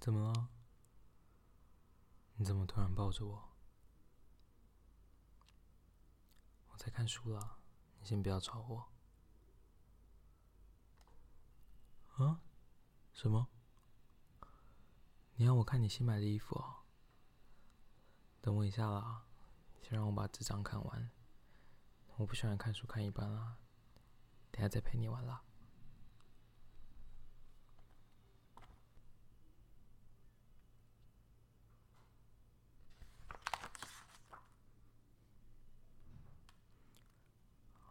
怎么了？你怎么突然抱着我？我在看书啦，你先不要吵我。啊？什么？你让我看你新买的衣服啊？等我一下啦，先让我把这张看完。我不喜欢看书看一半啦，等下再陪你玩啦。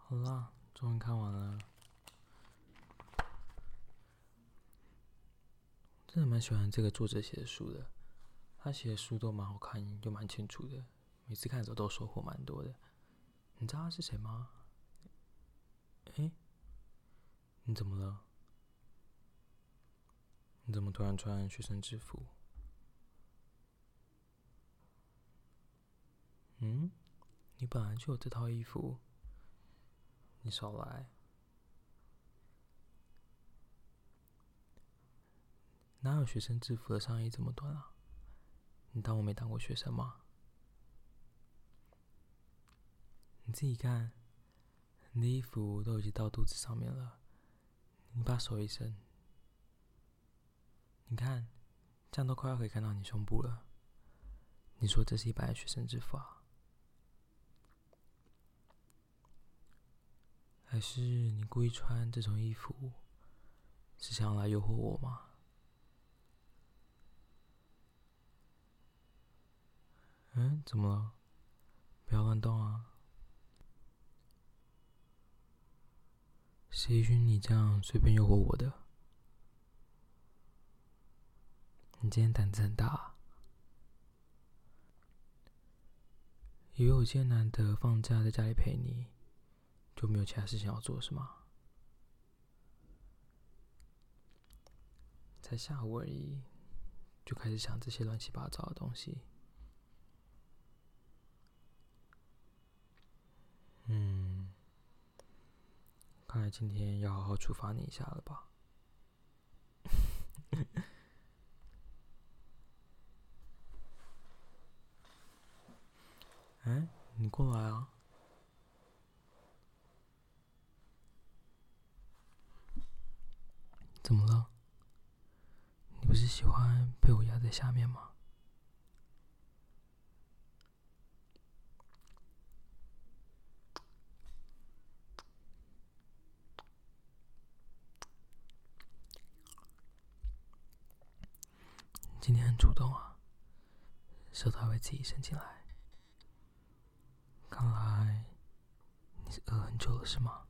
好啦，终于看完了。真的蛮喜欢这个作者写的书的，他写的书都蛮好看，又蛮清楚的，每次看的时候都收获蛮多的。你知道他是谁吗？哎，你怎么了？你怎么突然穿学生制服？嗯，你本来就有这套衣服。你少来！哪有学生制服的上衣这么短啊？你当我没当过学生吗？你自己看，你的衣服都已经到肚子上面了，你把手一伸，你看，这样都快要可以看到你胸部了。你说这是一般的学生制服啊？还是你故意穿这种衣服，是想来诱惑我吗？嗯，怎么了？不要乱动啊！谁允许你这样随便诱惑我的？你今天胆子很大，以为我今天难得放假在家里陪你。就没有其他事情要做是吗？才下午而已，就开始想这些乱七八糟的东西。嗯，看来今天要好好处罚你一下了吧？哎，你过来啊！怎么了？你不是喜欢被我压在下面吗？今天很主动啊，舌头为自己伸进来。看来你是饿很久了，是吗？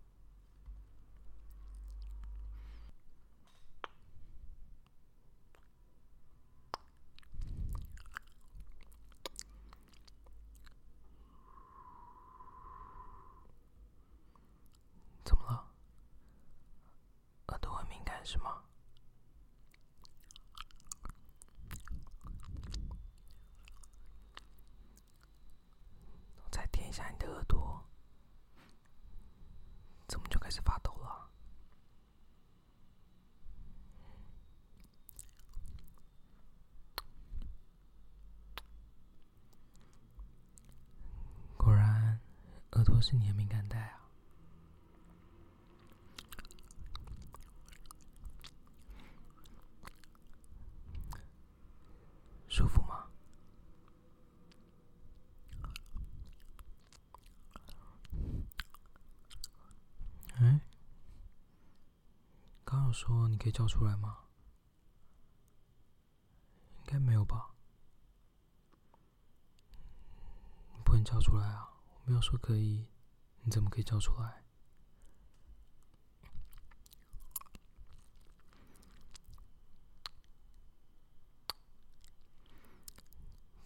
是吗？我再舔一下你的耳朵，怎么就开始发抖了？果然，耳朵是你的敏感带啊！舒服吗？哎，刚有说你可以叫出来吗？应该没有吧？你不能叫出来啊！我没有说可以，你怎么可以叫出来？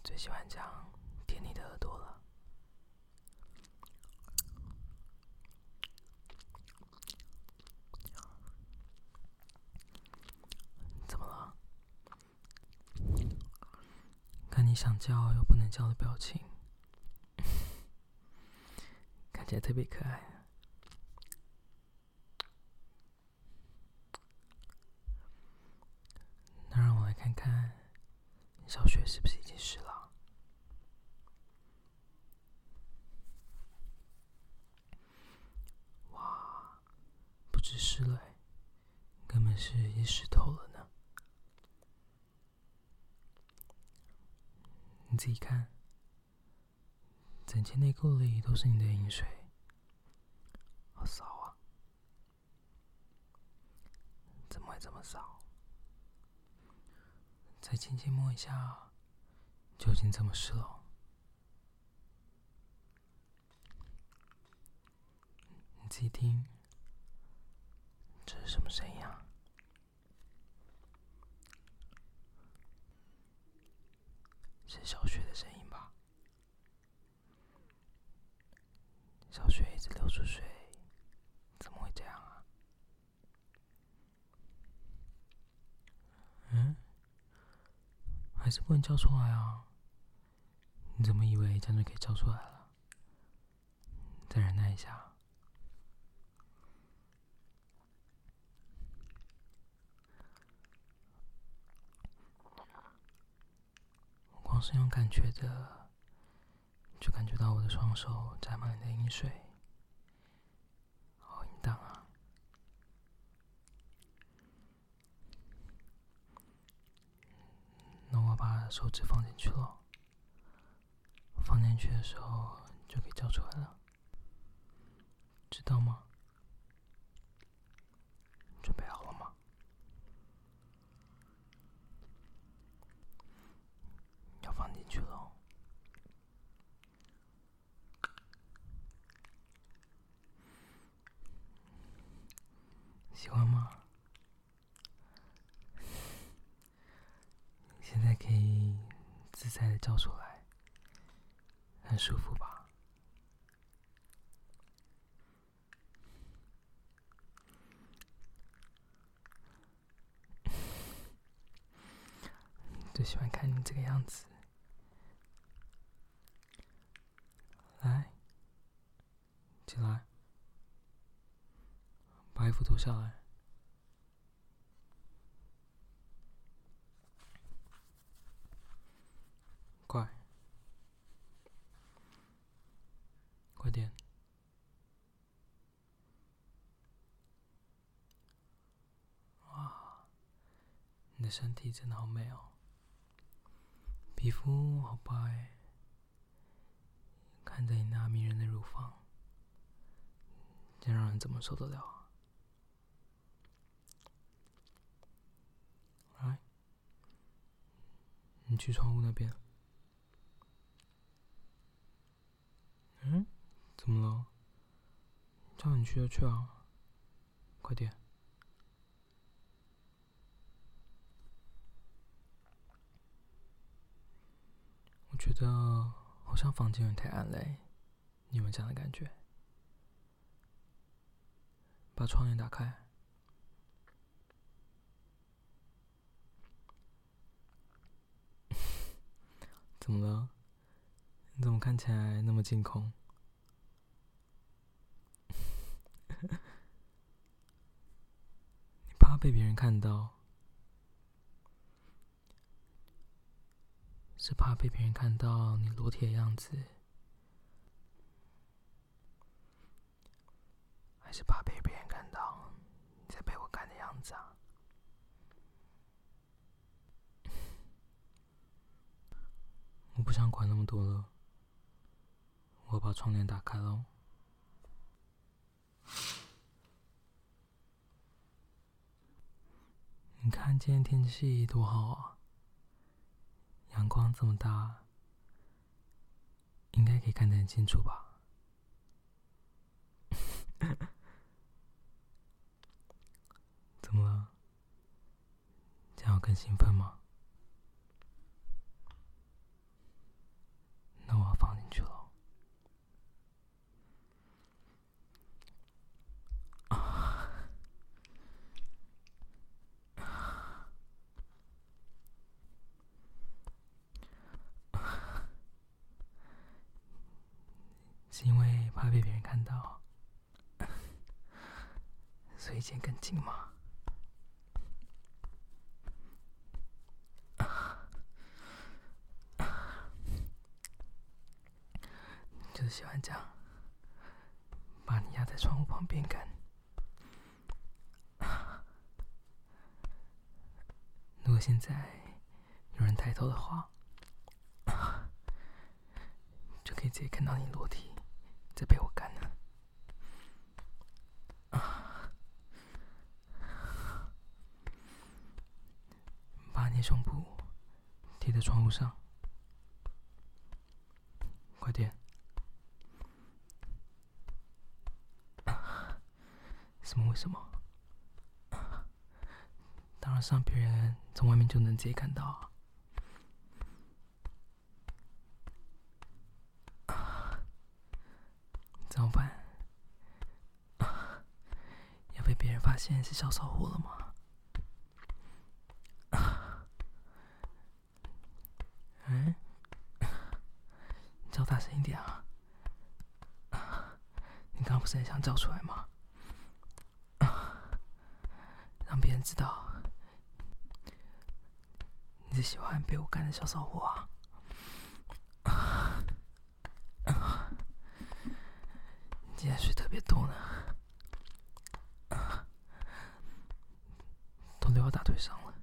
最喜欢这样舔你的耳朵了，怎么了？看你想叫又不能叫的表情，看起来特别可爱。那让我来看看。小雪是不是已经湿了？哇，不止湿了，根本是也湿透了呢。你自己看，整件内裤里都是你的饮水，好骚啊！怎么会这么骚？再轻轻摸一下，就已经这么湿了。你自己听，这是什么声音啊？是小雪的声音吧？小雪一直流出水，怎么会这样啊？嗯？还是不能叫出来啊？你怎么以为这样就可以叫出来了？再忍耐一下。光是用感觉的，就感觉到我的双手沾满你的饮水，好淫荡啊！那我把手指放进去了，放进去的时候就可以叫出来了，知道吗？准备好了吗？要放进去了，喜欢吗？现在可以自在的叫出来，很舒服吧？最喜欢看你这个样子。来，起来，把衣服脱下来。快，快点！哇，你的身体真的好美哦，皮肤好白，看着你那迷人的乳房，这让人怎么受得了啊？来，你去窗户那边。嗯，怎么了？叫你去就去啊，快点！我觉得好像房间有点太暗嘞，你有这样的感觉？把窗帘打开。怎么了？你怎么看起来那么惊恐？你怕被别人看到？是怕被别人看到你裸体的样子，还是怕被别人看到你在被我干的样子啊？不想管那么多了。我把窗帘打开喽。你看今天天气多好啊，阳光这么大，应该可以看得很清楚吧？怎么了？这样更兴奋吗？看到，所以剪更紧嘛。就是喜欢这样，把你压在窗户旁边干。如果现在有人抬头的话，就可以直接看到你裸体在被我干。窗户上，快点！什么？为什么？当然，让别人从外面就能直接看到。怎么办？要被别人发现是小骚货了吗？嗯？叫啊！你刚刚不是很想叫出来吗？让别人知道。你是喜欢被我干的小骚货啊！你今天睡特别多呢，都流到大腿上了，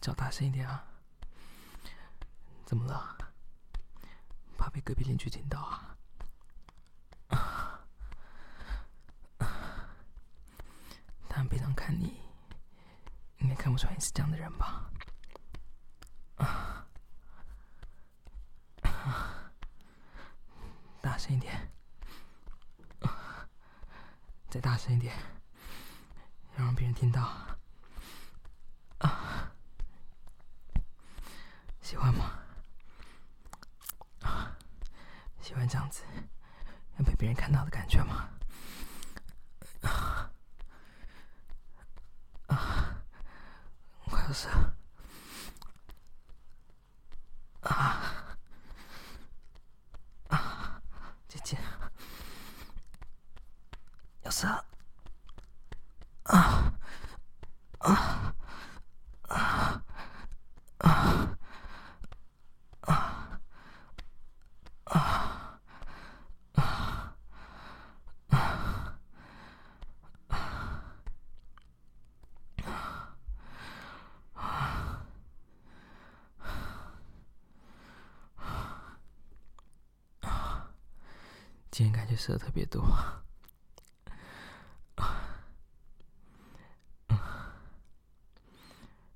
叫大声一点啊！怎么了？怕被隔壁邻居听到啊？他们平常看你。应该看不出来你是这样的人吧？大声一点，再大声一点，要让别人听到。喜欢吗？喜欢这样子要被别人看到的感觉吗？啊啊我要死啊，姐姐，要死啊啊啊啊啊今天感觉事特别多。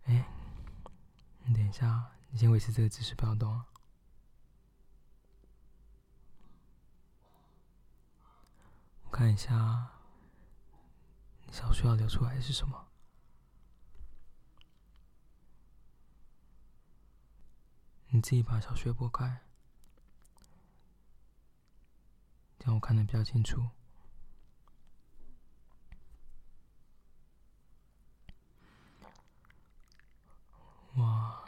哎，你等一下，你先维持这个姿势，不要动啊。我看一下，你小穴要流出来是什么？你自己把小穴拨开。让我看的比较清楚。哇，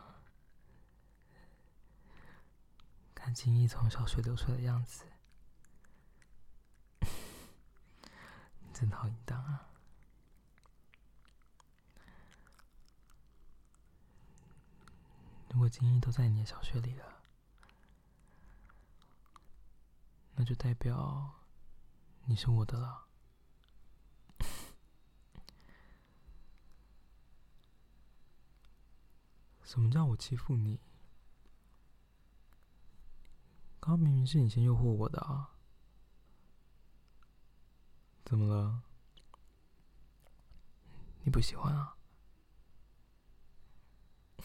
看金一从小学流出来的样子，真的好淫荡啊！如果金一都在你的小学里了。那就代表你是我的了。什么叫我欺负你？刚刚明明是你先诱惑我的啊！怎么了？你不喜欢啊？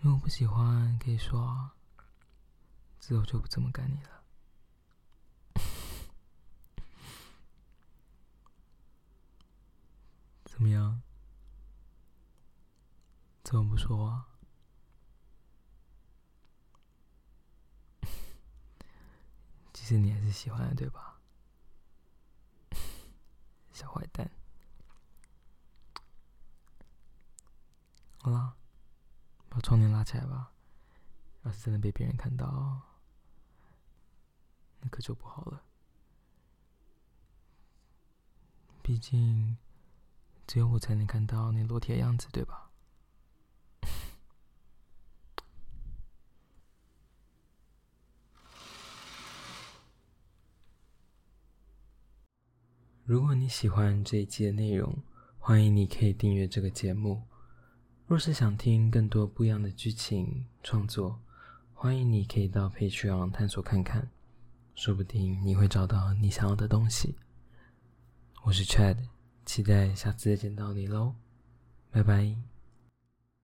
如果不喜欢，可以说啊。之后就不怎么干你了，怎么样？怎么不说话？其实你还是喜欢的，对吧？小坏蛋。好了，把窗帘拉起来吧。要是真的被别人看到。那可就不好了。毕竟只有我才能看到你裸体的样子，对吧？如果你喜欢这一季的内容，欢迎你可以订阅这个节目。若是想听更多不一样的剧情创作，欢迎你可以到配曲网探索看看。说不定你会找到你想要的东西。我是 Chad，期待下次再见到你喽，拜拜。